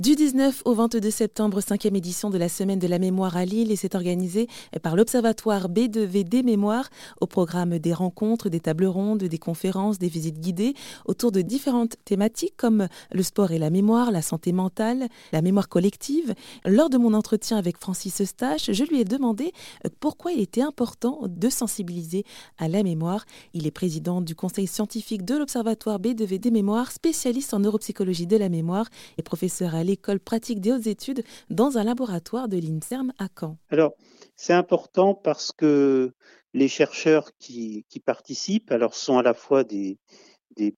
Du 19 au 22 septembre, cinquième édition de la Semaine de la mémoire à Lille et c'est organisé par l'Observatoire B2V Mémoire au programme des rencontres, des tables rondes, des conférences, des visites guidées autour de différentes thématiques comme le sport et la mémoire, la santé mentale, la mémoire collective. Lors de mon entretien avec Francis Eustache, je lui ai demandé pourquoi il était important de sensibiliser à la mémoire. Il est président du conseil scientifique de l'Observatoire B2V Mémoire, spécialiste en neuropsychologie de la mémoire et professeur à l'école pratique des hautes études dans un laboratoire de l'INSERM à Caen. Alors, c'est important parce que les chercheurs qui, participent, alors sont à la fois des,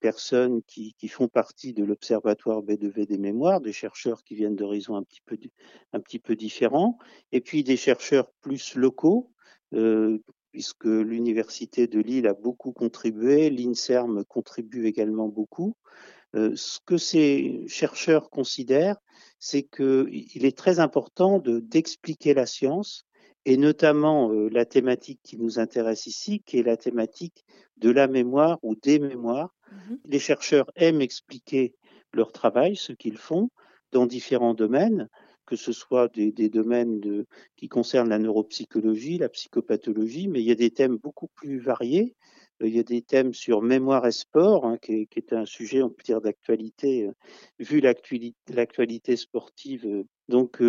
personnes qui, font partie de l'Observatoire B2V des mémoires, des chercheurs qui viennent d'horizons un, petit peu, un petit peu différents, et puis des chercheurs plus locaux, euh, puisque l'Université de Lille a beaucoup contribué, l'INSERM contribue également beaucoup. Euh, ce que ces chercheurs considèrent, c'est qu'il est très important d'expliquer la science et notamment euh, la thématique qui nous intéresse ici, qui est la thématique de la mémoire ou des mémoires. Mmh Les chercheurs aiment expliquer leur travail, ce qu'ils font, dans différents domaines, que ce soit des, domaines de, qui concernent la neuropsychologie, la psychopathologie, mais il y a des thèmes beaucoup plus variés. Euh, il y a des thèmes sur mémoire et sport, hein, qui, est, un sujet, on peut d'actualité, euh, vu l'actualité sportive. Euh. Donc,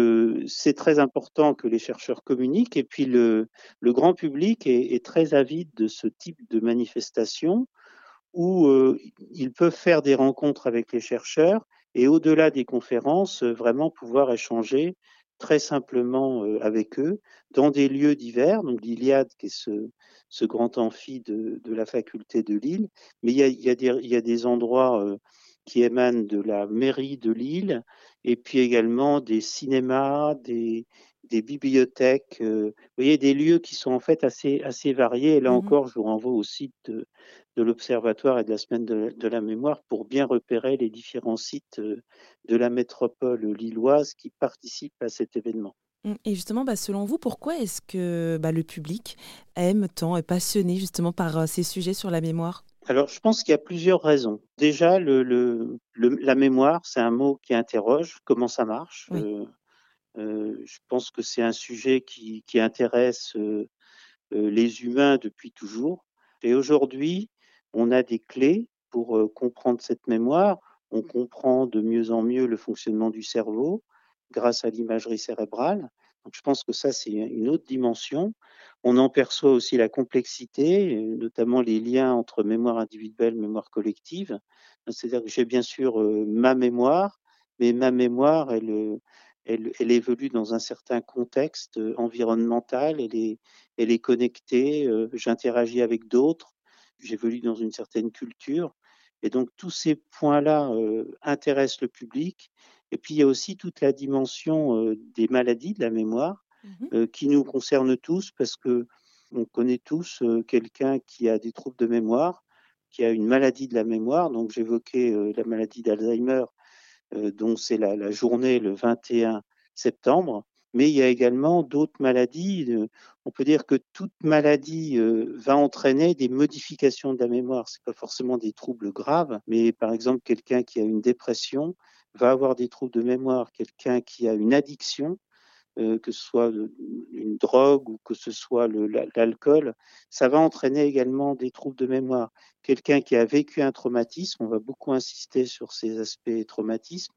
c'est très important que les chercheurs communiquent. Et puis, le, grand public est, très avide de ce type de manifestation où ils peuvent faire des rencontres avec les chercheurs et au-delà des conférences, vraiment pouvoir échanger très simplement avec eux dans des lieux divers, donc l'Iliade qui est ce, grand amphi de, la faculté de Lille, mais il y a, des, des, endroits qui émanent de la mairie de Lille. Et puis également des cinémas, des, des bibliothèques, vous voyez, des lieux qui sont en fait assez, assez variés. Et là mmh encore, je vous renvoie au site de, de l'Observatoire et de la Semaine de, la Mémoire pour bien repérer les différents sites de la métropole lilloise qui participent à cet événement. Mmh, et justement, bah, selon vous, pourquoi est-ce que bah, le public aime tant, est passionné justement par ces sujets sur la mémoire? Alors, je pense qu'il y a plusieurs raisons. Déjà, le, le, la mémoire, c'est un mot qui interroge comment ça marche. Euh, je pense que c'est un sujet qui, qui intéresse euh, euh, les humains depuis toujours. Et aujourd'hui, on a des clés pour comprendre cette mémoire. On comprend de mieux en mieux le fonctionnement du cerveau grâce à l'imagerie cérébrale. Donc, je pense que ça, c'est une autre dimension. On en perçoit aussi la complexité, notamment les liens entre mémoire individuelle, mémoire collective. C'est-à-dire que j'ai bien sûr ma mémoire, mais ma mémoire, elle, elle, évolue dans un certain contexte euh, environnemental, elle est, elle est connectée, euh, j'interagis avec d'autres, j'évolue dans une certaine culture. Et donc tous ces points-là euh, intéressent le public. Et puis il y a aussi toute la dimension des maladies de la mémoire mmh qui nous concerne tous parce que on connaît tous quelqu'un qui a des troubles de mémoire, qui a une maladie de la mémoire. Donc j'évoquais la maladie d'Alzheimer euh, dont c'est la, journée le 21 septembre. Mais il y a également d'autres maladies. Euh, on peut dire que toute maladie euh, va entraîner des modifications de la mémoire. Ce pas forcément des troubles graves, mais par exemple, quelqu'un qui a une dépression va avoir des troubles de mémoire. Quelqu'un qui a une addiction euh, que ce soit une drogue ou que ce soit l'alcool, ça va entraîner également des troubles de mémoire. Quelqu'un qui a vécu un traumatisme, on va beaucoup insister sur ces aspects traumatisme,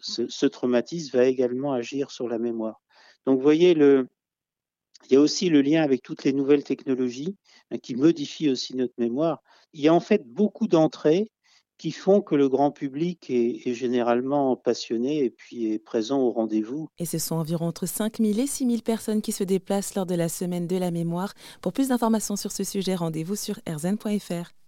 ce, traumatisme va également agir sur la mémoire. Donc vous voyez, il y a aussi le lien avec toutes les nouvelles technologies hein, qui modifient aussi notre mémoire. Il y a en fait beaucoup d'entrées qui font que le grand public est, généralement passionné et puis est présent au rendez-vous. Et ce sont environ entre 5 000 et 6 000 personnes qui se déplacent lors de la semaine de la mémoire. Pour plus d'informations sur ce sujet, rendez-vous sur rzn.fr.